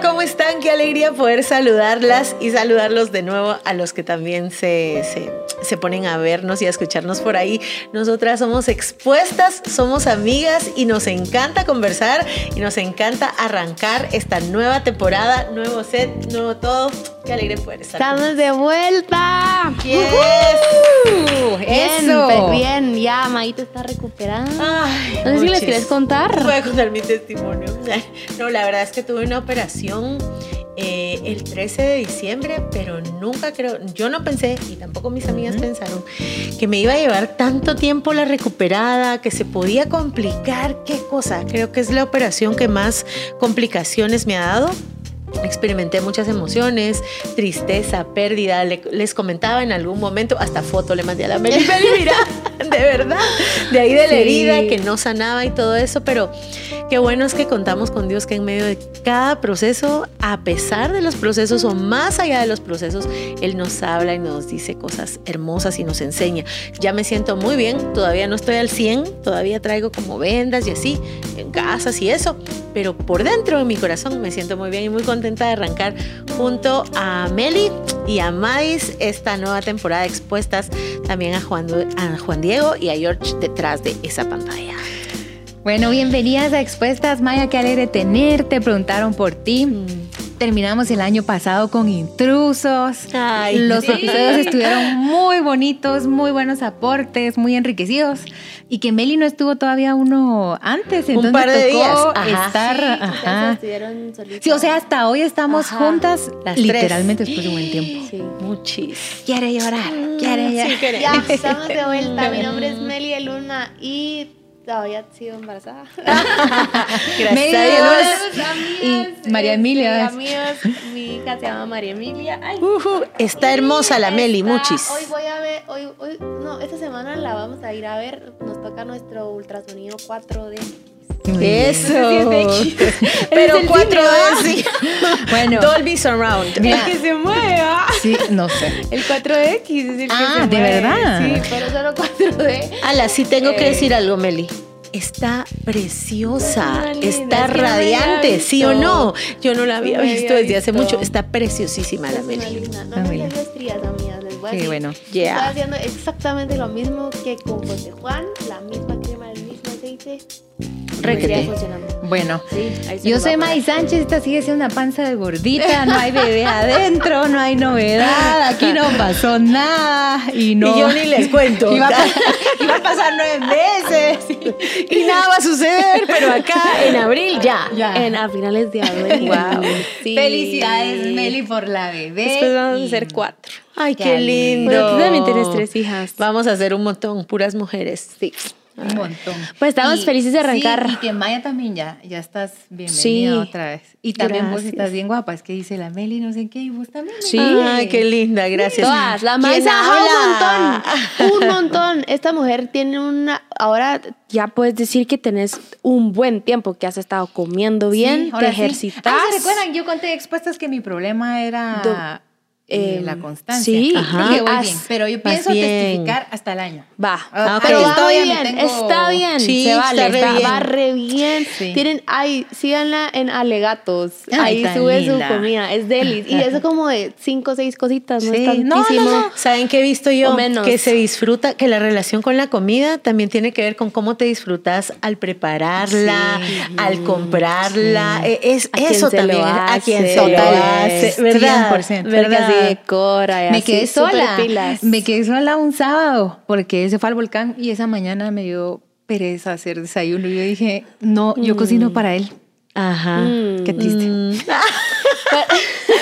¿cómo están? Qué alegría poder saludarlas y saludarlos de nuevo a los que también se, se, se, ponen a vernos y a escucharnos por ahí. Nosotras somos expuestas, somos amigas y nos encanta conversar y nos encanta arrancar esta nueva temporada, nuevo set, nuevo todo. Qué alegre poder estar. Estamos de vuelta. Yes. Uh, eso. Bien, ya Maito está recuperando. Ay, no sé si les quieres contar. Voy a contar mi testimonio. No, la verdad es que tuve una operación eh, el 13 de diciembre, pero nunca creo, yo no pensé, y tampoco mis amigas pensaron, que me iba a llevar tanto tiempo la recuperada, que se podía complicar. ¿Qué cosa? Creo que es la operación que más complicaciones me ha dado experimenté muchas emociones, tristeza, pérdida. les comentaba en algún momento, hasta foto le mandé a la Meli, mira, de verdad, de ahí de la herida que no sanaba y todo eso, pero qué bueno es que contamos con Dios que en medio de cada proceso, a pesar de los procesos o más allá de los procesos, Él nos habla y nos dice cosas hermosas y nos enseña. Ya me siento muy bien, todavía no estoy al 100, todavía traigo como vendas y así, en casas y eso, pero por dentro de mi corazón me siento muy bien y muy contenta contenta de arrancar junto a Meli y a Mais esta nueva temporada de expuestas, también a Juan, a Juan Diego y a George detrás de esa pantalla. Bueno, bienvenidas a Expuestas, Maya, qué alegre tenerte, preguntaron por ti. Mm. Terminamos el año pasado con intrusos. Los episodios estuvieron muy bonitos, muy buenos aportes, muy enriquecidos. Y que Meli no estuvo todavía uno antes, entonces Un par de tocó días. estar. Sí, ajá. estuvieron. Sí, o sea, hasta hoy estamos Ajá. juntas, Las literalmente después de un buen tiempo. Sí. Muchis. Quiere llorar, quiere llorar. Sí, Ya, estamos de vuelta. Mi nombre es Meli de Luna y todavía sigo embarazada. Gracias a Dios. Y María Emilia. Sí, amigos, mi hija se llama María Emilia. Ay. Está hermosa la Meli, Está- muchis. Hoy voy a ver, hoy, hoy, no, esta semana la vamos a ir a ver. Nos toca nuestro ultrasonido 4D. Eso. Sí, es Pero Es el 4D cine, sí. Bueno. Dolby Surround. Mira. que se mueva. Sí, no sé. El 4DX es el Ah, que se ¿de verdad? Sí, pero solo 4D. Ala, sí tengo que Eh. decir algo, Meli. Está preciosa, Está linda, está radiante, ¿sí o no? Yo no la había No visto había desde hace mucho. Está preciosísima la Meli. linda. No Ah, estrías, amigas. Les voy a Qué decir. bueno. Yeah. Estoy haciendo exactamente lo mismo que con José Juan, la misma crema, el mismo aceite. Requete. Bueno, Sí, yo soy May Sánchez, esta sigue siendo una panza de gordita, no hay bebé adentro, no hay novedad, aquí no pasó nada y no... Y yo ni les cuento. Iba a, pasar, iba a pasar nueve meses. y nada va a suceder, pero acá en abril ya. Ya. En, a finales de abril. Wow. Sí. Felicidades, Meli, por la bebé. Después vamos a hacer cuatro. Ay, Qué qué lindo. Bueno, tú también tienes tres hijas. Vamos a hacer un montón, puras mujeres. Sí. Un montón. Pues estamos felices de arrancar. Sí, y que Maya también ya, ya estás bienvenida Sí. otra vez. Y también vos Gracias. estás bien guapa, es que dice la Meli, no sé qué, y vos también. Sí. Ay, qué linda, gracias. Todas, la ¿Quién maíz ha habla? un montón, un montón. Esta mujer tiene una, ahora ya puedes decir que tenés un buen tiempo que has estado comiendo bien, Sí, ahora te sí. ejercitas. Ah, ¿se recuerdan? Yo conté expuestas que mi problema era Do- eh, la constancia. sí, Ajá. Dije, voy haz- bien, pero yo pienso bien. testificar hasta el año. Va, Ah, pero Todavía muy me bien, tengo- está bien, Sí, se está vale, re está- bien. va re bien. Sí. Tienen, ay, síganla en Alegatos, Ay, ahí sube linda. su comida, es delis, y eso como de cinco o seis cositas, no Sí. es No, no, tantísimo. no. ¿Saben qué he visto yo? Menos. Que se disfruta, que la relación con la comida también tiene que ver con cómo te disfrutas al prepararla, Sí. al comprarla. Eh, Es eso también, a quien se lo hace, ¿verdad? 100%. Porque ¿verdad? Así decora y Me quedé sola. pilas. Me quedé sola un sábado porque se fue al volcán y esa mañana me dio pereza hacer desayuno. Y yo dije, no, yo cocino para él. Ajá. Mm. Qué triste. Mm.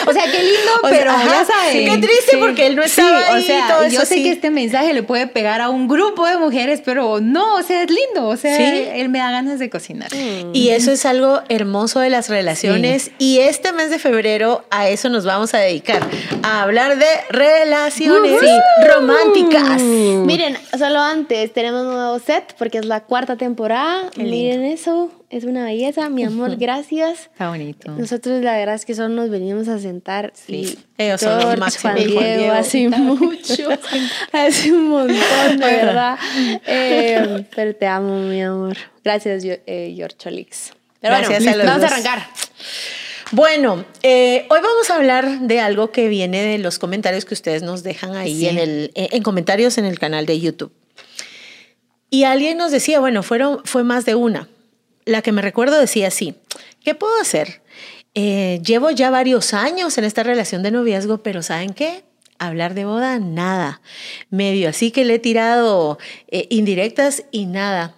O sea, qué lindo, O sea, pero ajá, ya sabes. sí, qué triste porque él no Sí, estaba ahí o sea, todo yo eso, sé sí. que este mensaje le puede pegar a un grupo de mujeres, pero no, o sea, es lindo. O sea, Sí. él me da ganas de cocinar. Y eso es algo hermoso de las relaciones. Y este mes de febrero a eso nos vamos a dedicar, a hablar de relaciones románticas. Miren, solo antes tenemos un nuevo set porque es la cuarta temporada. Qué lindo. Miren eso, es una belleza. Mi amor, gracias. Está bonito. Nosotros la verdad es que solo nos venimos a sentar y Ellos son los George, máximos. Juan Y Juan Diego, Diego. hace mucho, hace un montón, de verdad. Eh, pero te amo, mi amor. Gracias, eh, George Olix. Pero Gracias bueno, a los vamos a dos. arrancar. Bueno, eh, hoy vamos a hablar de algo que viene de los comentarios que ustedes nos dejan ahí en, el, en comentarios en el canal de YouTube. Y alguien nos decía, bueno, fueron, fue más de una. La que me recuerdo decía así, ¿qué puedo hacer? Eh, llevo ya varios años en esta relación de noviazgo, pero ¿saben qué? Hablar de boda, nada. Medio así que le he tirado eh, indirectas y nada.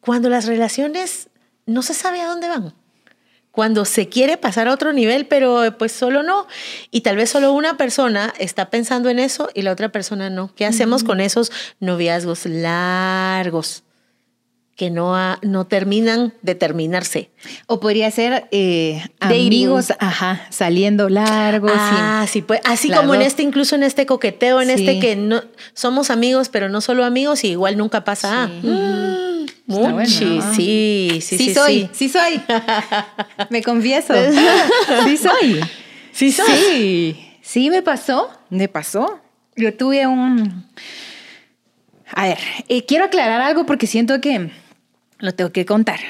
Cuando las relaciones no se sabe a dónde van cuando se quiere pasar a otro nivel, pero pues solo no. Y tal vez solo una persona está pensando en eso y la otra persona no. ¿Qué hacemos con esos noviazgos largos? Que no, no terminan de terminarse. O podría ser eh, amigos, ajá, saliendo largos. Ah, sí, pues, así como en este, incluso en este coqueteo, en este que no somos amigos, pero no solo amigos, y igual nunca pasa. Muchi, sí, sí, sí. soy, sí, soy. me confieso. sí soy. Sí soy. Sí, sí me pasó, me pasó. Yo tuve un... A ver, eh, quiero aclarar algo porque siento que lo tengo que contar.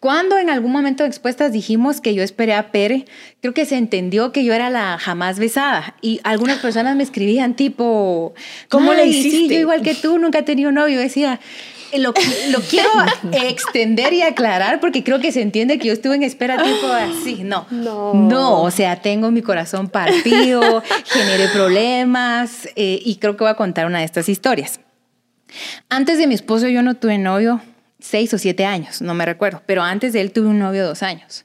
Cuando en algún momento de expuestas dijimos que yo esperé a Pere, creo que se entendió que yo era la jamás besada. Y algunas personas me escribían tipo, ¿cómo le hiciste? Sí, yo igual que tú, nunca he tenido novio. decía, lo, lo, quiero extender y aclarar porque creo que se entiende que yo estuve en espera tipo así. No, no, no o sea, tengo mi corazón partido, generé problemas eh, y creo que voy a contar una de estas historias. Antes de mi esposo yo no tuve novio seis o siete años, no me recuerdo, pero antes de él tuve un novio dos años.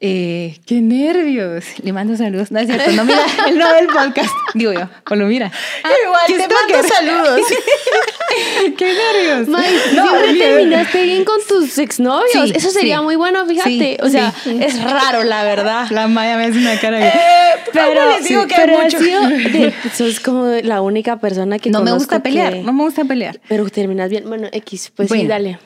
Eh, ¡Qué nervios! Le mando saludos. No es cierto, no mira, él no ve el podcast. Digo yo, lo mira. Ah, Igual, te mando saludos. ¡Qué nervios! no, siempre terminaste bien con tus exnovios. Eso sería muy bueno, fíjate. o sea, es raro, la verdad. La Maya me hace una cara eh, pero les digo que pero mucho. sos como la única persona que No me gusta pelear, no me gusta pelear. Pero terminas bien. Bueno, X, pues sí, dale.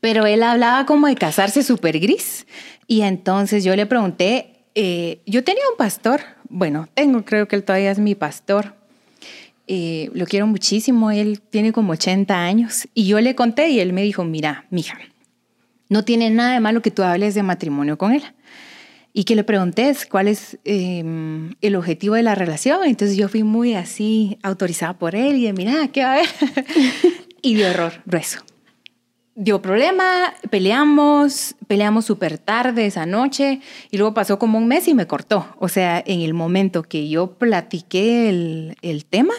Pero él hablaba como de casarse súper gris. Y entonces yo le pregunté, eh, yo tenía un pastor, bueno, tengo, creo que él todavía es mi pastor. Eh, lo quiero muchísimo, él tiene como 80 años. Y yo le conté y él me dijo, mira, mija, no tiene nada de malo que tú hables de matrimonio con él. Y que le pregunté cuál es em, el objetivo de la relación. Entonces yo fui muy así, autorizada por él y mira, ¿qué va a haber? y de horror grueso dio problema, peleamos, peleamos súper tarde esa noche y luego pasó como un mes y me cortó. O sea, en el momento que yo platiqué el, el tema,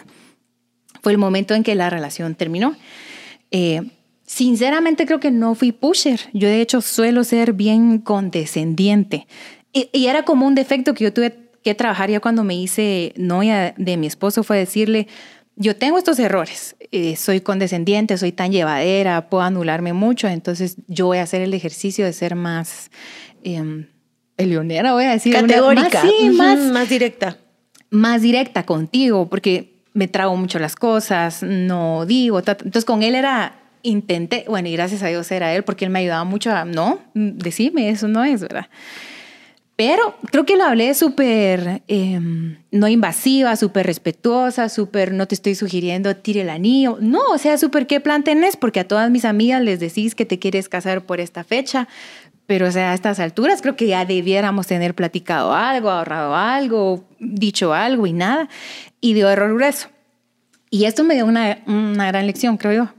fue el momento en que la relación terminó. Eh, sinceramente creo que no fui pusher. Yo de hecho suelo ser bien condescendiente. Y, y era como un defecto que yo tuve que trabajar ya cuando me hice novia de mi esposo, fue decirle, yo tengo estos errores, eh, soy condescendiente, soy tan llevadera, puedo anularme mucho, entonces yo voy a hacer el ejercicio de ser más eh, peleonera, voy a decir. Categórica. más, más, directa. Más directa contigo, porque me trago mucho las cosas, no digo. Entonces con él era, intenté, bueno, y gracias a Dios era él, porque él me ayudaba mucho a, no, decime, eso no es, ¿verdad? Pero creo que lo hablé súper em, no invasiva, súper respetuosa, súper no te estoy sugiriendo tire el anillo. No, o sea, súper qué plan tenés, porque a todas mis amigas les decís que te quieres casar por esta fecha. Pero, o sea, a estas alturas creo que ya debiéramos tener platicado algo, ahorrado algo, dicho algo y nada. Y dio error grueso. Y esto me dio una, una gran lección, creo yo.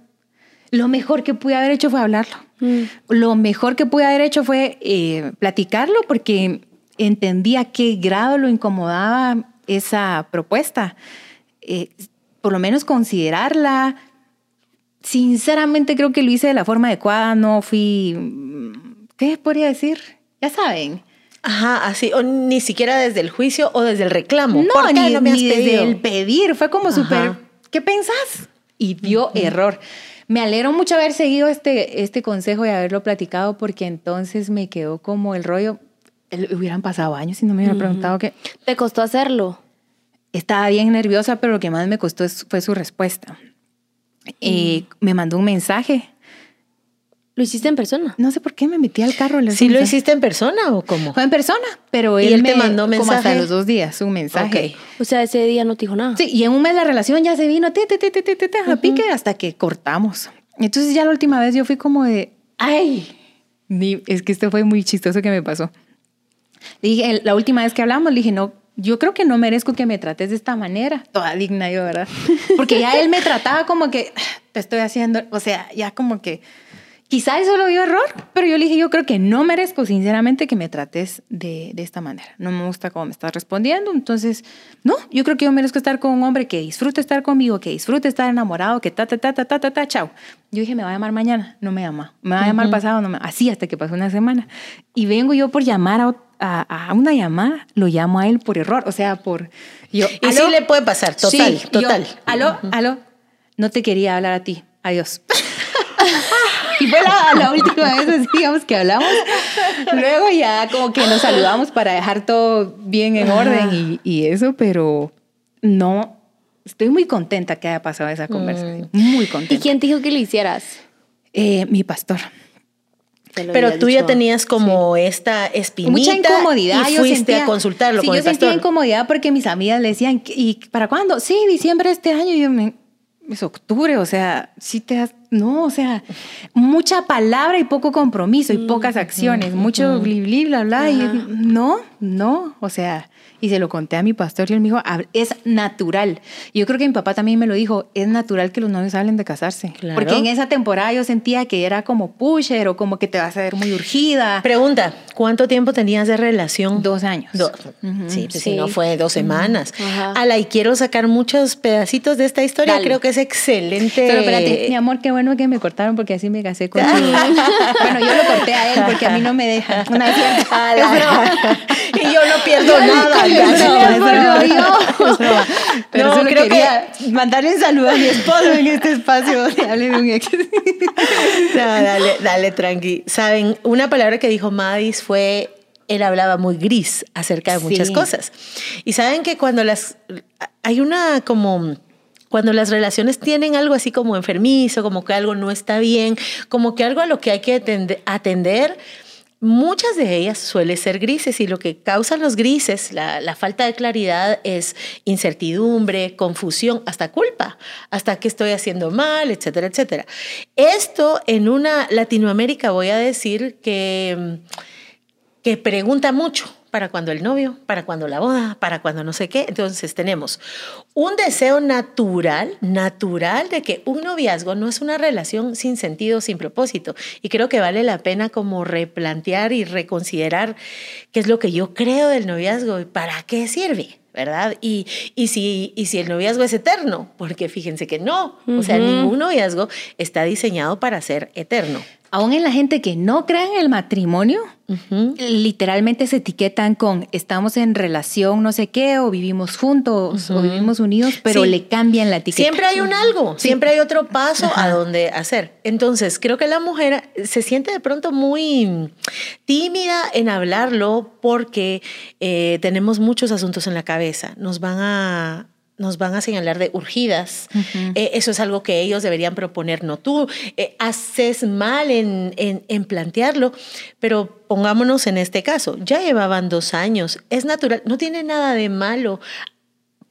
Lo mejor que pude haber hecho fue hablarlo. Mm. Lo mejor que pude haber hecho fue eh, platicarlo porque entendía qué grado lo incomodaba esa propuesta. Eh, por lo menos considerarla. Sinceramente creo que lo hice de la forma adecuada, no fui, ¿qué podría decir? Ya saben. Ajá, así, o ni siquiera desde el juicio o desde el reclamo. No, ni, no me has desde el pedir, fue como súper, ¿qué pensás? Y dio error. Me alegro mucho haber seguido este, este consejo y haberlo platicado porque entonces me quedó como el rollo, hubieran pasado años y no me hubieran preguntado qué. ¿Te costó hacerlo? Estaba bien nerviosa, pero lo que más me costó fue su respuesta. Eh, me mandó un mensaje. ¿Lo hiciste en persona? No sé por qué me metí al carro. ¿Sí lo hiciste en persona o cómo? Fue en persona, pero él, me, te mandó mensaje. Como hasta los dos días, un mensaje. O sea, ese día no te dijo nada. Sí, y en un mes la relación ya se vino te, te, te, te, te, te, a pique hasta que cortamos. Entonces ya la última vez yo fui como de, ay, es que esto fue muy chistoso que me pasó. Dije, la última vez que hablamos, le dije, no, yo creo que no merezco que me trates de esta manera, toda digna yo, ¿verdad? Porque ya él me trataba como que te estoy haciendo, o sea, ya como que Quizá eso lo vio error, pero yo le dije, yo creo que no merezco sinceramente que me trates de, de, esta manera. No me gusta cómo me estás respondiendo, entonces, no, yo creo que yo merezco estar con un hombre que disfrute estar conmigo, que disfrute estar enamorado, que ta, ta, ta, ta, ta, ta, ta, chao. Yo dije, me va a llamar mañana, no me llama. Me va a llamar pasado, no me Así hasta que pasó una semana. Y vengo yo por llamar a, a, a, una llamada, lo llamo a él por error, o sea, por... Yo, y sí le puede pasar, total, total. aló, aló, no te quería hablar a ti, adiós. y fue la, última vez, digamos, que hablamos. Luego ya como que nos saludamos para dejar todo bien en orden y, y eso, pero no, estoy muy contenta que haya pasado esa conversación. Mm. Muy contenta. ¿Y quién te dijo que lo hicieras? Eh, mi pastor. Pero tú ya tenías como esta espinita mucha incomodidad. y fuiste a consultarlo sí, con yo el pastor. sentía incomodidad porque mis amigas le decían, ¿y para cuándo? Sí, diciembre de este año. Y yo me, es octubre, o sea, sí te has, no, o sea, mucha palabra y poco compromiso y pocas acciones, mucho bli, bli, bla, bla, y no, no, o sea, y se lo conté a mi pastor y él me dijo, es natural. Y yo creo que mi papá también me lo dijo, es natural que los novios hablen de casarse. Porque en esa temporada yo sentía que era como pusher o como que te vas a ver muy urgida. Pregunta, ¿cuánto tiempo tenías de relación? Dos años. sí, pues si no fue dos semanas. Ala, y quiero sacar muchos pedacitos de esta historia, creo que es excelente. Pero espérate, mi amor, qué bueno que me cortaron porque así me casé contigo. bueno, yo lo corté a él porque a mí no me deja. Una y yo no pierdo nada. Pero no, creo quería que mandarle un saludo a mi esposo en este espacio. Dale un ex. dale, dale, tranqui. Saben, una palabra que dijo Madis fue él hablaba muy gris acerca de muchas cosas. Y saben que cuando las hay una como cuando las relaciones tienen algo así como enfermizo, como que algo no está bien, como que algo a lo que hay que atender, Muchas de ellas suelen ser grises y lo que causan los grises, la, falta de claridad, es incertidumbre, confusión, hasta culpa, hasta que estoy haciendo mal, etcétera, etcétera. Esto en una Latinoamérica voy a decir que, que pregunta mucho para cuando el novio, para cuando la boda, para cuando no sé qué. Entonces tenemos un deseo natural, natural de que un noviazgo no es una relación sin sentido, sin propósito. Y creo que vale la pena como replantear y reconsiderar qué es lo que yo creo del noviazgo y para qué sirve. ¿verdad? Y, y, si, y si el noviazgo es eterno, porque fíjense que no, o sea, ningún noviazgo está diseñado para ser eterno aún en la gente que no cree en el matrimonio, literalmente se etiquetan con estamos en relación no sé qué, o vivimos juntos, o vivimos unidos, pero le cambian la etiqueta. Siempre hay un algo, siempre hay otro paso a donde hacer. Entonces, creo que la mujer se siente de pronto muy tímida en hablarlo porque eh, tenemos muchos asuntos en la cabeza. Nos van a nos van a señalar de urgidas. Eh, eso es algo que ellos deberían proponer, no tú. Eh, haces mal en, en, plantearlo, pero pongámonos en este caso. Ya llevaban dos años, es natural, no tiene nada de malo.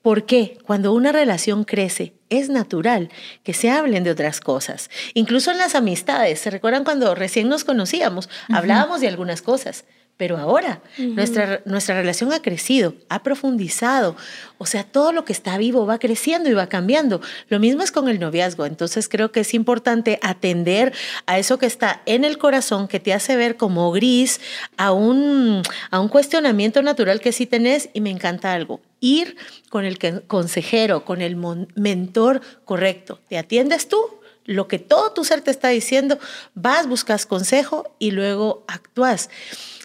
¿Por qué? Cuando una relación crece, es natural que se hablen de otras cosas. Incluso en las amistades, ¿se recuerdan cuando recién nos conocíamos? Hablábamos de algunas cosas pero ahora nuestra, nuestra relación ha crecido, ha profundizado, o sea, todo lo que está vivo va creciendo y va cambiando. Lo mismo es con el noviazgo, entonces creo que es importante atender a eso que está en el corazón, que te hace ver como gris, a un, a un cuestionamiento natural que sí tenés y me encanta algo, ir con el consejero, con el mentor correcto. ¿Te atiendes tú? lo que todo tu ser te está diciendo, vas, buscas consejo y luego actúas.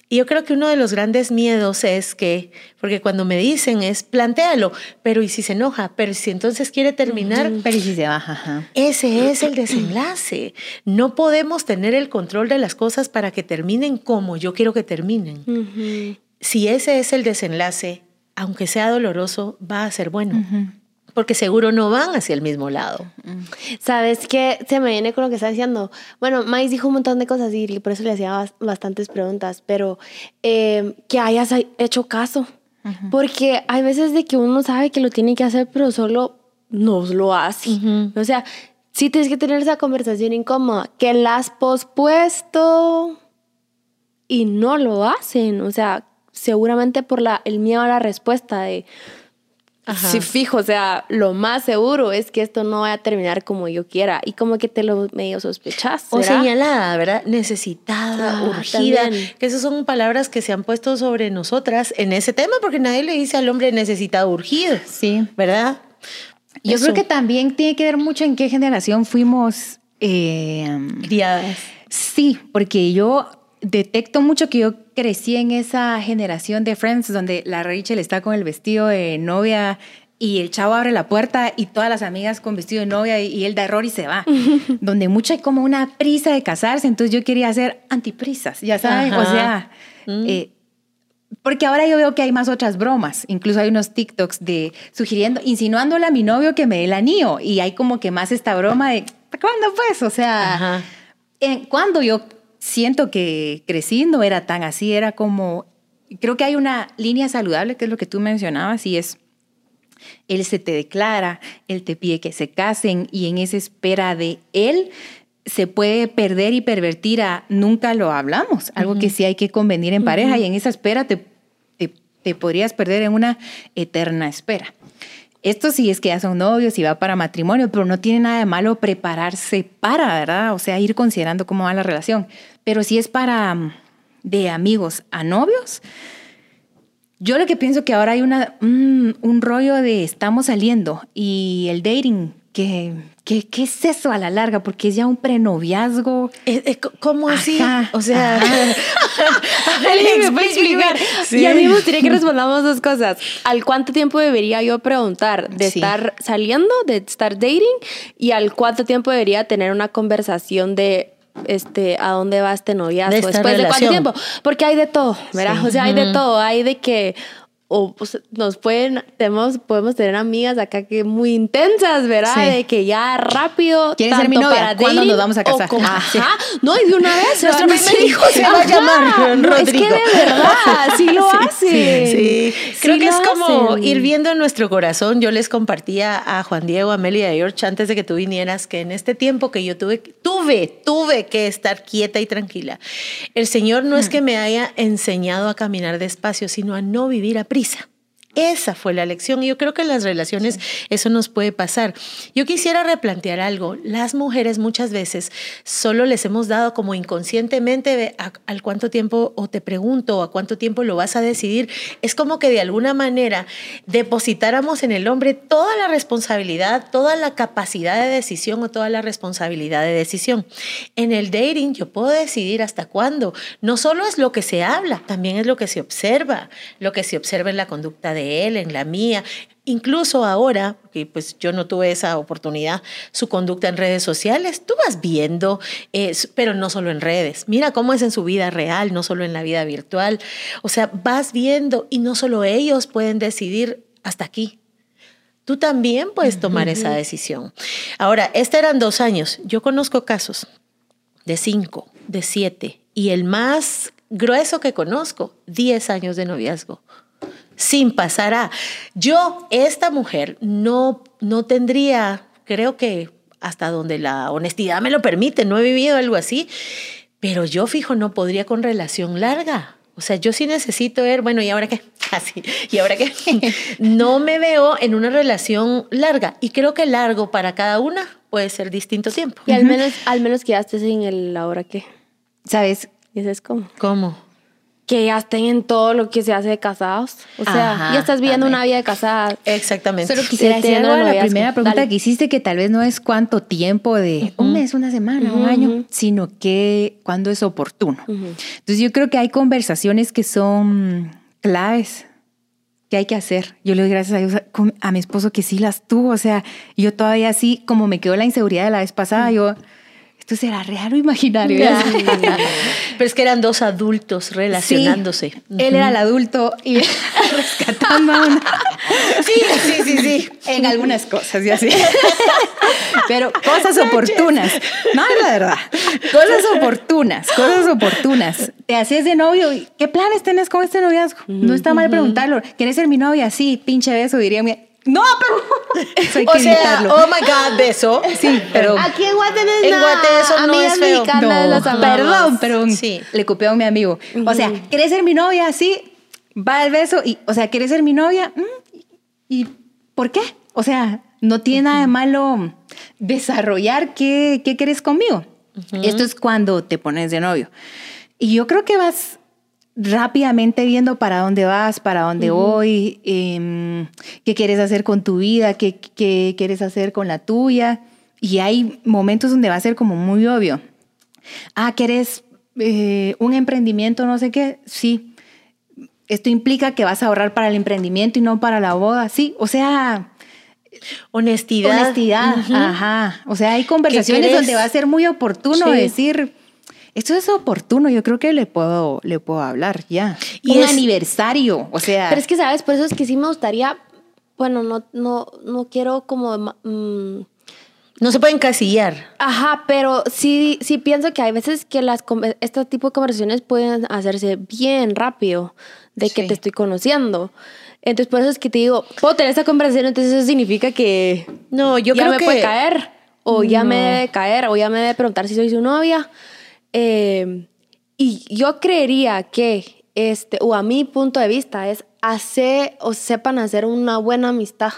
Y yo creo que uno de los grandes miedos es que, porque cuando me dicen es, plantéalo, pero ¿y si se enoja? Pero si entonces quiere terminar. Pero ¿y si se baja? Ese es el desenlace. No podemos tener el control de las cosas para que terminen como yo quiero que terminen. Si ese es el desenlace, aunque sea doloroso, va a ser bueno porque seguro no van hacia el mismo lado. ¿Sabes qué? Se me viene con lo que está diciendo. Bueno, Mais dijo un montón de cosas y por eso le hacía bastantes preguntas, pero eh, que hayas hecho caso. Porque hay veces de que uno sabe que lo tiene que hacer, pero solo no lo hace. O sea, sí tienes que tener esa conversación incómoda, que la has pospuesto y no lo hacen. O sea, seguramente por la, el miedo a la respuesta de, si fijo, o sea, lo más seguro es que esto no va a terminar como yo quiera y como que te lo medio sospechas. O señalada, ¿verdad? Necesitada, ah, urgida, que esas son palabras que se han puesto sobre nosotras en ese tema porque nadie le dice al hombre necesitado, urgido. Sí. ¿Verdad? Yo creo que también tiene que ver mucho en qué generación fuimos eh, criadas. Sí, porque yo detecto mucho que yo crecí en esa generación de Friends donde la Rachel está con el vestido de novia y el chavo abre la puerta y todas las amigas con vestido de novia y, él da error y se va. donde mucho hay como una prisa de casarse, entonces yo quería hacer antiprisas, ya saben, o sea, mm. eh, porque ahora yo veo que hay más otras bromas, incluso hay unos TikToks de sugiriendo, insinuándole a mi novio que me dé el anillo y hay como que más esta broma de, ¿cuándo pues? O sea, cuando yo siento que crecí no era tan así, era como, creo que hay una línea saludable, que es lo que tú mencionabas, y es, él se te declara, él te pide que se casen y en esa espera de él se puede perder y pervertir a nunca lo hablamos, algo que sí hay que convenir en pareja y en esa espera te, te podrías perder en una eterna espera. Esto sí es que ya son novios y va para matrimonio, pero no tiene nada de malo prepararse para, ¿verdad? O sea, ir considerando cómo va la relación. Pero si es para mm, de amigos a novios, yo lo que pienso que ahora hay una, mm, un rollo de estamos saliendo y el dating que ¿Qué, ¿Qué, es eso a la larga? Porque es ya un prenoviazgo. ¿Cómo así? O sea, ¿me puede explicar? Y a mí me gustaría que respondamos dos cosas. ¿Al cuánto tiempo debería yo preguntar de estar saliendo, de estar dating? ¿Y al cuánto tiempo debería tener una conversación de este, a dónde va este noviazgo? Después de cuánto tiempo. Porque hay de todo, ¿verdad? O sea, hay de todo. Hay de que o pues, nos pueden, tenemos, podemos tener amigas acá que muy intensas, ¿verdad? De que ya rápido. ¿Quieres ser mi novia? ¿Cuándo nos vamos a casar? Ah, ajá. No, y de una vez. Nuestro primer hijo se va a llamar no, Es que de verdad, sí lo hace. Sí, creo que es como ir viendo en nuestro corazón. Yo les compartía a Juan Diego, a Meli y a George antes de que tú vinieras que en este tiempo que yo tuve, tuve, tuve que estar quieta y tranquila. El Señor no es mm. que me haya enseñado a caminar despacio, sino a no vivir a prisa prisa. Esa fue la lección. Y yo creo que en las relaciones eso nos puede pasar. Yo quisiera replantear algo. Las mujeres muchas veces solo les hemos dado como inconscientemente al cuánto tiempo, o te pregunto, a cuánto tiempo lo vas a decidir. Es como que de alguna manera depositáramos en el hombre toda la responsabilidad, toda la capacidad de decisión o toda la responsabilidad de decisión. En el dating yo puedo decidir hasta cuándo. No solo es lo que se habla, también es lo que se observa, lo que se observa en la conducta de él, en la mía. Incluso ahora, que pues yo no tuve esa oportunidad, su conducta en redes sociales, tú vas viendo, eh, pero no solo en redes. Mira cómo es en su vida real, no solo en la vida virtual. O sea, vas viendo y no solo ellos pueden decidir hasta aquí. Tú también puedes tomar esa decisión. Ahora, este eran dos años. Yo conozco casos de cinco, de siete, y el más grueso que conozco, diez años de noviazgo sin pasar a... Yo, esta mujer, no, no tendría, creo que hasta donde la honestidad me lo permite, no he vivido algo así, pero yo fijo no podría con relación larga. O sea, yo sí necesito ver, bueno, ¿y ahora qué? Así, ¿y ahora qué? no me veo en una relación larga y creo que largo para cada una puede ser distinto tiempo. Y al menos, al menos quedaste sin el ahora qué. ¿Sabes? ¿Y eso es cómo? ¿Cómo? Que ya estén en todo lo que se hace de casados. O sea, ya estás viviendo una vida de casada. Exactamente. Solo quisiera decir algo la primera pregunta que hiciste, que tal vez no es cuánto tiempo de un mes, una semana, un año, sino que cuándo es oportuno. Entonces yo creo que hay conversaciones que son claves que hay que hacer. Yo le doy gracias a Dios a, mi esposo que sí las tuvo. O sea, yo todavía así, como me quedó la inseguridad de la vez pasada, yo esto será real o imaginario. Pero es que eran dos adultos relacionándose. Él era el adulto y rescatando a una. Sí, sí, sí, sí. En algunas cosas y así. Pero cosas oportunas. No, es la verdad. Cosas oportunas, cosas oportunas. Te hacías de novio y ¿qué planes tenés con este noviazgo? No está mal preguntarlo. ¿Quieres ser mi novia? Sí, pinche beso, diría mi no, pero. O sea, oh my God, beso. Sí, pero. Aquí en Guate no es En Guate eso no es feo. No, perdón, pero sí. le copió a mi amigo. O sea, ¿quieres ser mi novia? Sí. va el beso y, o sea, ¿quieres ser mi novia? Mm, ¿Y por qué? O sea, no tiene nada de malo desarrollar qué, qué quieres conmigo. Esto es cuando te pones de novio. Y yo creo que vas rápidamente viendo para dónde vas, para dónde voy, em, qué quieres hacer con tu vida, qué, qué, quieres hacer con la tuya. Y hay momentos donde va a ser como muy obvio. Ah, ¿quieres eh, un emprendimiento, no sé qué? Sí. Esto implica que vas a ahorrar para el emprendimiento y no para la boda. Sí, o sea, Honestidad. Honestidad, ajá. O sea, hay conversaciones donde va a ser muy oportuno decir, esto es oportuno, yo creo que le puedo, le puedo hablar ya. Y Un aniversario, o sea. Pero es que, ¿sabes? Por eso es que sí me gustaría, bueno, no, no, no quiero como... Mm, no se pueden encasillar. Ajá, pero sí, sí pienso que hay veces que las, este tipo de conversaciones pueden hacerse bien rápido de que te estoy conociendo. Entonces, por eso es que te digo, puedo tener esta conversación, entonces eso significa que. No, yo ya creo me que. puede caer, o ya me debe caer, o ya me debe preguntar si soy su novia. Eh, y yo creería que, este, o a mi punto de vista, es hacer o sepan hacer una buena amistad.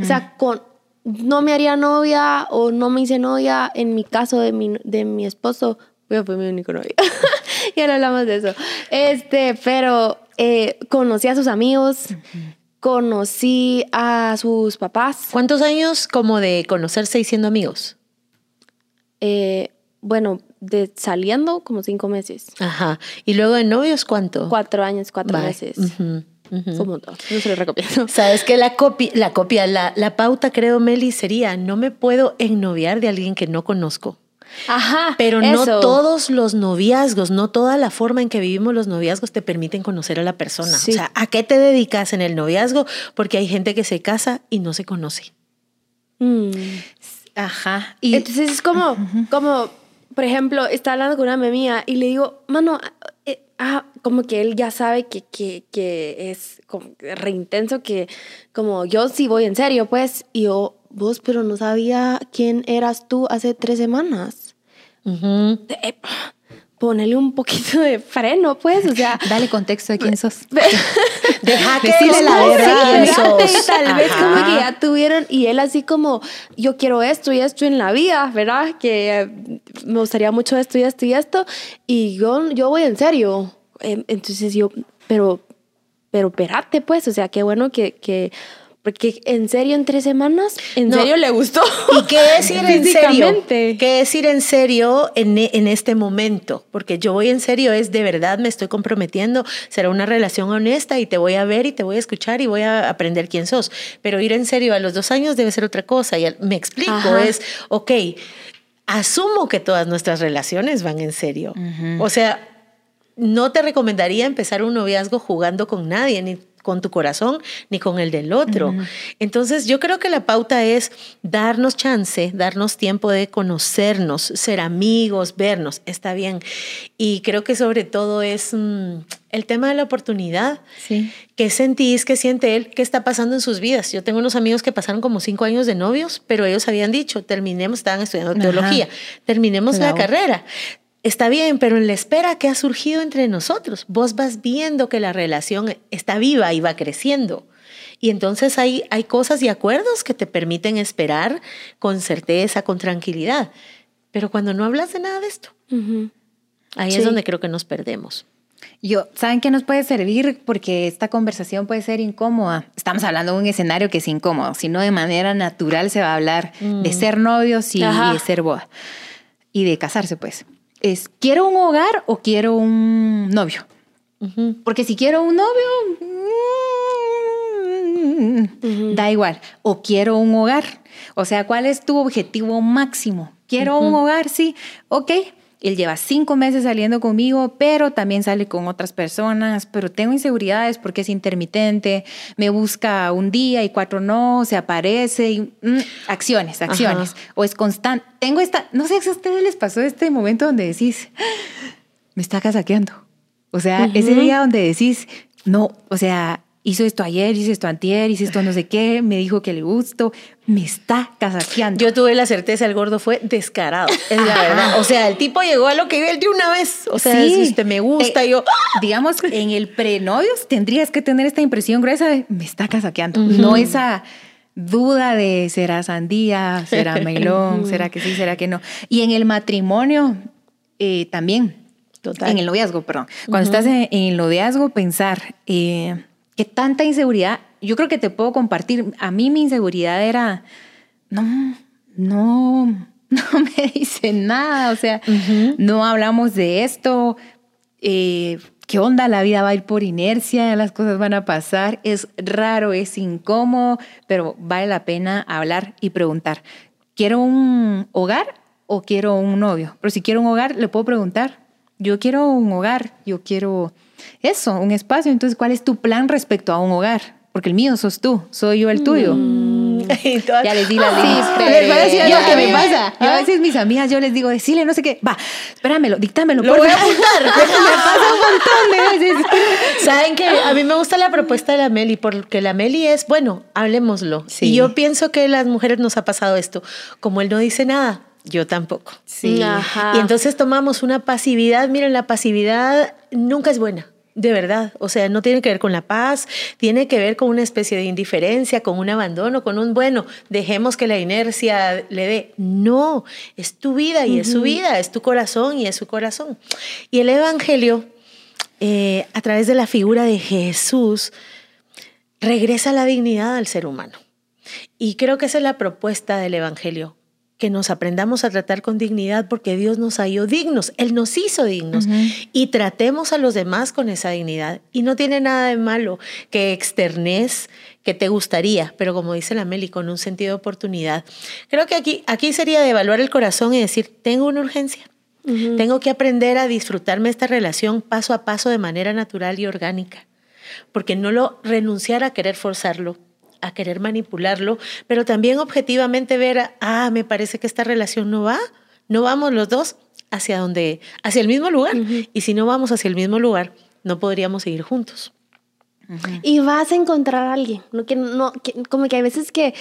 O sea, con. No me haría novia o no me hice novia, en mi caso de mi, de mi esposo, fue mi único novio. ya no hablamos de eso. Este, pero eh, conocí a sus amigos, conocí a sus papás. ¿Cuántos años como de conocerse y siendo amigos? Eh, bueno, de saliendo como cinco meses. Ajá. ¿Y luego de novios cuánto? Cuatro años, cuatro meses. No se lo recomiendo. Sabes que la copia, la copia, la, la pauta, creo, Meli, sería no me puedo ennoviar de alguien que no conozco. Ajá. Pero no todos los noviazgos, no toda la forma en que vivimos los noviazgos te permiten conocer a la persona. O sea, ¿a qué te dedicas en el noviazgo? Porque hay gente que se casa y no se conoce. Mm. Ajá. Y entonces es como, como, por ejemplo, está hablando con una mía y le digo, mano, eh, ah, como que él ya sabe que, que, que es como re intenso, que como yo sí voy en serio, pues, y yo, vos, pero no sabía quién eras tú hace tres semanas. Eh, ponele un poquito de freno, pues, o sea. Dale contexto de quién sos. Deja que la verdad Tal vez como que ya tuvieron, y él así como, yo quiero esto y esto en la vida, ¿verdad? Que me gustaría mucho esto y esto y esto, y yo, yo voy en serio. Em, entonces yo, pero, pero espérate, pues, o sea, qué bueno que, que porque en serio, en tres semanas, en serio le gustó. ¿Y qué decir en serio? ¿Qué decir en serio en, en, este momento? Porque yo voy en serio, es de verdad, me estoy comprometiendo, será una relación honesta y te voy a ver y te voy a escuchar y voy a aprender quién sos. Pero ir en serio a los dos años debe ser otra cosa. Y me explico, es, ok, asumo que todas nuestras relaciones van en serio. O sea, no te recomendaría empezar un noviazgo jugando con nadie, ni con tu corazón ni con el del otro. Entonces yo creo que la pauta es darnos chance, darnos tiempo de conocernos, ser amigos, vernos, está bien. Y creo que sobre todo es mm, el tema de la oportunidad. Sí. ¿Qué sentís? ¿Qué siente él? ¿Qué está pasando en sus vidas? Yo tengo unos amigos que pasaron como cinco años de novios, pero ellos habían dicho, terminemos, estaban estudiando teología, terminemos la carrera, Está bien, pero en la espera que ha surgido entre nosotros, vos vas viendo que la relación está viva y va creciendo. Y entonces hay, hay cosas y acuerdos que te permiten esperar con certeza, con tranquilidad. Pero cuando no hablas de nada de esto, ahí es donde creo que nos perdemos. Yo, ¿saben qué nos puede servir? Porque esta conversación puede ser incómoda. Estamos hablando de un escenario que es incómodo, sino de manera natural se va a hablar de mm. ser novios y, y de ser boda. Y de casarse, pues es, ¿quiero un hogar o quiero un novio? Porque si quiero un novio, da igual. O quiero un hogar. O sea, ¿cuál es tu objetivo máximo? Quiero un hogar, sí. Ok, él lleva cinco meses saliendo conmigo, pero también sale con otras personas, pero tengo inseguridades porque es intermitente, me busca un día y cuatro no, se aparece, y, mm, acciones, acciones, o es constante. Tengo esta, no sé si a ustedes les pasó este momento donde decís, me está casaqueando. O sea, ese día donde decís, no, o sea, hizo esto ayer, hizo esto antier, hizo esto no sé qué, me dijo que le gustó, me está casaqueando. Yo tuve la certeza, el gordo fue descarado, es la verdad. O sea, el tipo llegó a lo que él de una vez. O sea, si usted me gusta, yo... Digamos, en el prenovios tendrías que tener esta impresión gruesa de me está casaqueando, no esa duda de será sandía, será melón, será que sí, será que no. Y en el matrimonio eh, también. Total. En el noviazgo, perdón. Cuando estás en, el noviazgo, pensar eh, que tanta inseguridad, yo creo que te puedo compartir. A mí mi inseguridad era, no, no, no me dice nada, o sea, no hablamos de esto. Eh, ¿Qué onda? La vida va a ir por inercia, las cosas van a pasar. Es raro, es incómodo, pero vale la pena hablar y preguntar. ¿Quiero un hogar o quiero un novio? Pero si quiero un hogar, le puedo preguntar. Yo quiero un hogar, yo quiero eso, un espacio. Entonces, ¿cuál es tu plan respecto a un hogar? Porque el mío sos tú, soy yo el tuyo. Mm. ya les di la lista. Sí, les voy a decir lo que me pasa. Yo a veces mis amigas, yo les digo, decile no sé qué. Va, espéramelo, díctamelo. Lo voy a apuntar. me pasa un montón de veces. Saben que a mí me gusta la propuesta de la Meli, porque la Meli es, bueno, hablemoslo. Y yo pienso que a las mujeres nos ha pasado esto. Como él no dice nada, yo tampoco. Sí. Y entonces tomamos una pasividad. Miren, la pasividad nunca es buena. De verdad, o sea, no tiene que ver con la paz, tiene que ver con una especie de indiferencia, con un abandono, con un, bueno, dejemos que la inercia le dé. No, es tu vida y es su vida, es tu corazón y es su corazón. Y el Evangelio, eh, a través de la figura de Jesús, regresa la dignidad al ser humano. Y creo que esa es la propuesta del Evangelio, que nos aprendamos a tratar con dignidad porque Dios nos halló dignos, Él nos hizo dignos y tratemos a los demás con esa dignidad. Y no tiene nada de malo que externes que te gustaría, pero como dice la Meli, con un sentido de oportunidad. Creo que aquí, aquí sería de evaluar el corazón y decir, tengo una urgencia. Tengo que aprender a disfrutarme esta relación paso a paso de manera natural y orgánica, porque no lo renunciar a querer forzarlo, a querer manipularlo, pero también objetivamente ver, ah, me parece que esta relación no va, no vamos los dos hacia donde, hacia el mismo lugar. Y si no vamos hacia el mismo lugar, no podríamos seguir juntos. Y vas a encontrar a alguien, no, que, no, como que hay veces que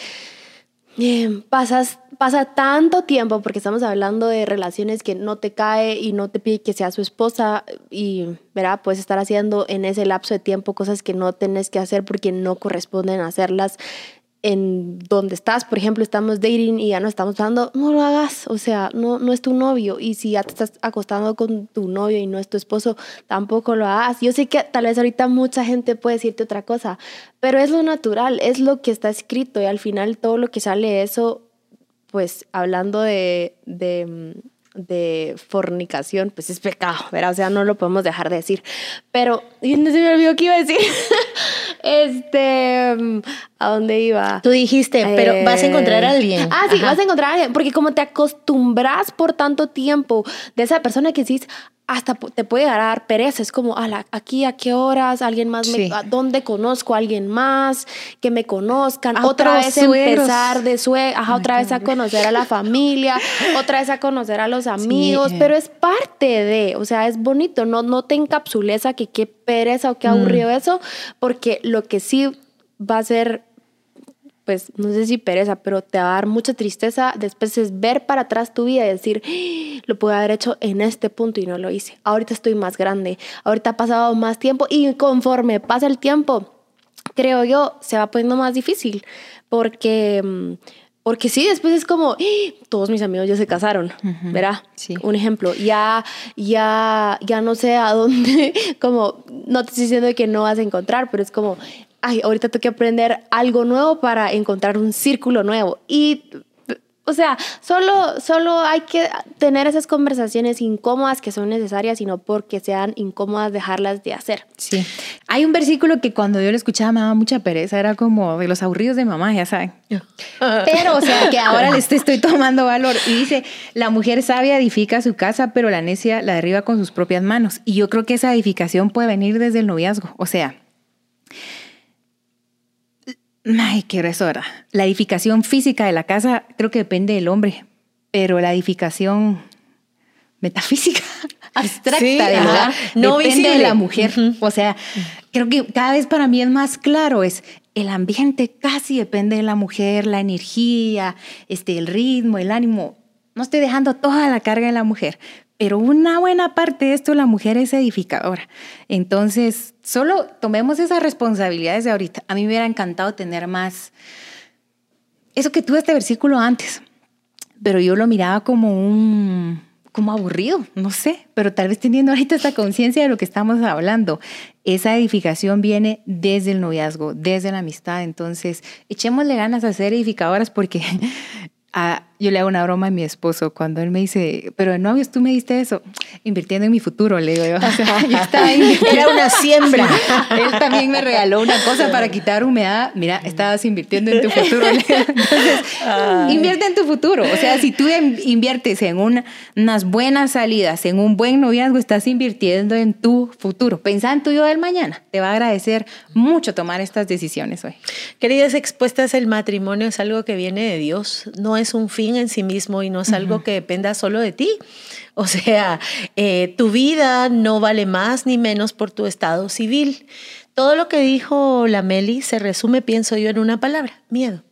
eh, pasas, pasa tanto tiempo, porque estamos hablando de relaciones que no te cae y no te pide que sea su esposa y, verá, puedes estar haciendo en ese lapso de tiempo cosas que no tenés que hacer porque no corresponden hacerlas en donde estás, por ejemplo, estamos dating y ya no estamos dando, no lo hagas, o sea, no, no es tu novio. Y si ya te estás acostando con tu novio y no es tu esposo, tampoco lo hagas. Yo sé que tal vez ahorita mucha gente puede decirte otra cosa, pero es lo natural, es lo que está escrito y al final todo lo que sale eso, pues hablando de, de, de fornicación, pues es pecado, ¿verdad? O sea, no lo podemos dejar de decir. Pero, y no se me olvidó qué iba a decir. este, ¿a dónde iba? Tú dijiste, pero vas a encontrar a alguien. Ah, sí, vas a encontrar a alguien, porque como te acostumbras por tanto tiempo de esa persona que dices, hasta te puede dar pereza. Es como, aquí a qué horas, alguien más, me, ¿dónde conozco a alguien más? Que me conozcan. otra vez empezar de sue, ajá, otra vez a conocer a la familia, otra vez a conocer a los amigos, pero es parte de, o sea, es bonito. No, no te encapsules a que qué pereza o qué aburrido mm. eso, porque lo que sí va a ser pues no sé si pereza, pero te va a dar mucha tristeza después es ver para atrás tu vida y decir, ¡Ah! lo pude haber hecho en este punto y no lo hice. Ahorita estoy más grande, ahorita ha pasado más tiempo y conforme pasa el tiempo, creo yo, se va poniendo más difícil porque... Mm, porque sí, después es como, ¡Ah! todos mis amigos ya se casaron, ¿verdad? Sí. Un ejemplo, ya, ya, ya no sé a dónde, como, no te estoy diciendo que no vas a encontrar, pero es como, ay, ahorita tengo que aprender algo nuevo para encontrar un círculo nuevo. Y, o sea, solo, solo hay que tener esas conversaciones incómodas que son necesarias y no porque sean incómodas dejarlas de hacer. Sí. Hay un versículo que cuando yo lo escuchaba me daba mucha pereza, era como de los aburridos de mamá, ya saben. Pero, o sea, que ahora les estoy tomando valor. Y dice, la mujer sabia edifica su casa, pero la necia la derriba con sus propias manos. Y yo creo que esa edificación puede venir desde el noviazgo. O sea, Ay, qué hora. La edificación física de la casa creo que depende del hombre, pero la edificación metafísica, abstracta de la, no depende de la mujer. O sea, creo que cada vez para mí es más claro, es el ambiente casi depende de la mujer, la energía, este, el ritmo, el ánimo. No estoy dejando toda la carga de la mujer, pero una buena parte de esto la mujer es edificadora. Entonces, solo tomemos esas responsabilidades de ahorita. A mí me hubiera encantado tener más eso que tuve este versículo antes, pero yo lo miraba como un como aburrido, no sé, pero tal vez teniendo ahorita esta conciencia de lo que estamos hablando, esa edificación viene desde el noviazgo, desde la amistad, entonces echémosle ganas a ser edificadoras porque yo le hago una broma a mi esposo cuando él me dice, pero de novios tú me diste eso, invirtiendo en mi futuro, le digo yo. O sea, yo estaba ahí. Era una siembra. él también me regaló una cosa para quitar humedad. Mira, estabas invirtiendo en tu futuro. Entonces, invierte en tu futuro. O sea, si tú inviertes en unas buenas salidas, en un buen noviazgo, estás invirtiendo en tu futuro. Pensá en tu yo del mañana. Te va a agradecer mucho tomar estas decisiones hoy. Queridas expuestas, el matrimonio es algo que viene de Dios. No es un fin en sí mismo y no es algo que dependa solo de ti. O sea, eh, tu vida no vale más ni menos por tu estado civil. Todo lo que dijo la Meli se resume, pienso yo, en una palabra, miedo.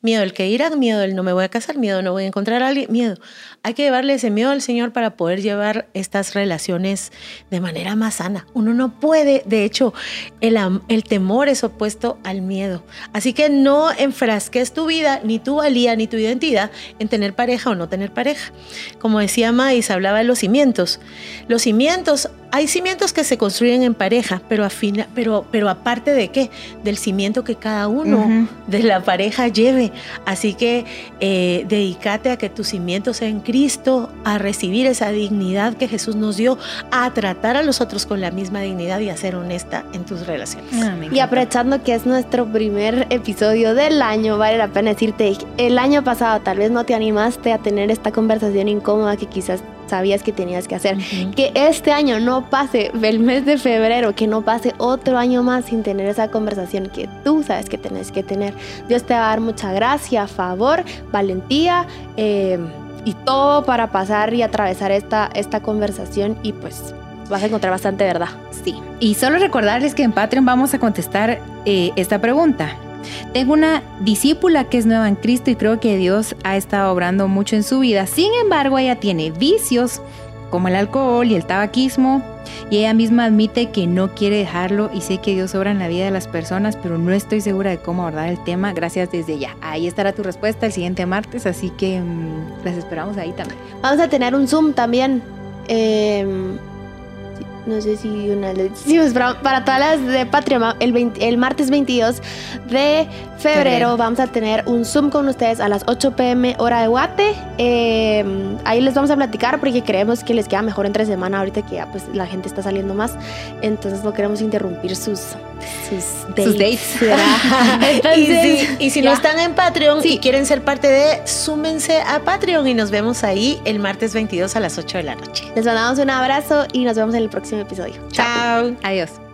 Miedo el que irá, miedo el no me voy a casar, miedo no voy a encontrar a alguien, miedo. Hay que llevarle ese miedo al Señor para poder llevar estas relaciones de manera más sana. Uno no puede, de hecho, el, el temor es opuesto al miedo. Así que no enfrasques tu vida, ni tu valía, ni tu identidad en tener pareja o no tener pareja. Como decía Mais, hablaba de los cimientos. Los cimientos hay cimientos que se construyen en pareja, pero, afina, pero, pero aparte de qué? Del cimiento que cada uno de la pareja lleve. Así que eh, dedícate a que tu cimiento sea en Cristo, a recibir esa dignidad que Jesús nos dio, a tratar a los otros con la misma dignidad y a ser honesta en tus relaciones. Ah, y aprovechando que es nuestro primer episodio del año, vale la pena decirte, el año pasado tal vez no te animaste a tener esta conversación incómoda que quizás sabías que tenías que hacer. Que este año no pase el mes de febrero, que no pase otro año más sin tener esa conversación que tú sabes que tenés que tener. Dios te va a dar mucha gracia, favor, valentía. Eh, y todo para pasar y atravesar esta, esta conversación y pues vas a encontrar bastante verdad. Sí. Y solo recordarles que en Patreon vamos a contestar eh, esta pregunta. Tengo una discípula que es nueva en Cristo y creo que Dios ha estado obrando mucho en su vida. Sin embargo, ella tiene vicios como el alcohol y el tabaquismo y ella misma admite que no quiere dejarlo y sé que Dios obra en la vida de las personas, pero no estoy segura de cómo abordar el tema. Gracias desde ya. Ahí estará tu respuesta el siguiente martes, así que mm, las esperamos ahí también. Vamos a tener un Zoom también. Eh, no sé si una le decimos, para, todas las de Patria, el, el martes 22 de febrero vamos a tener un Zoom con ustedes a las 8 pm hora de Guate. Em, ahí les vamos a platicar porque creemos que les queda mejor entre semana ahorita que ya pues la gente está saliendo más. Entonces no queremos interrumpir sus, sus dates. y, si, no están en Patreon y quieren ser parte de, súmense a Patreon y nos vemos ahí el martes 22 a las 8 de la noche. Les mandamos un abrazo y nos vemos en el próximo episodio. Chao. Adiós.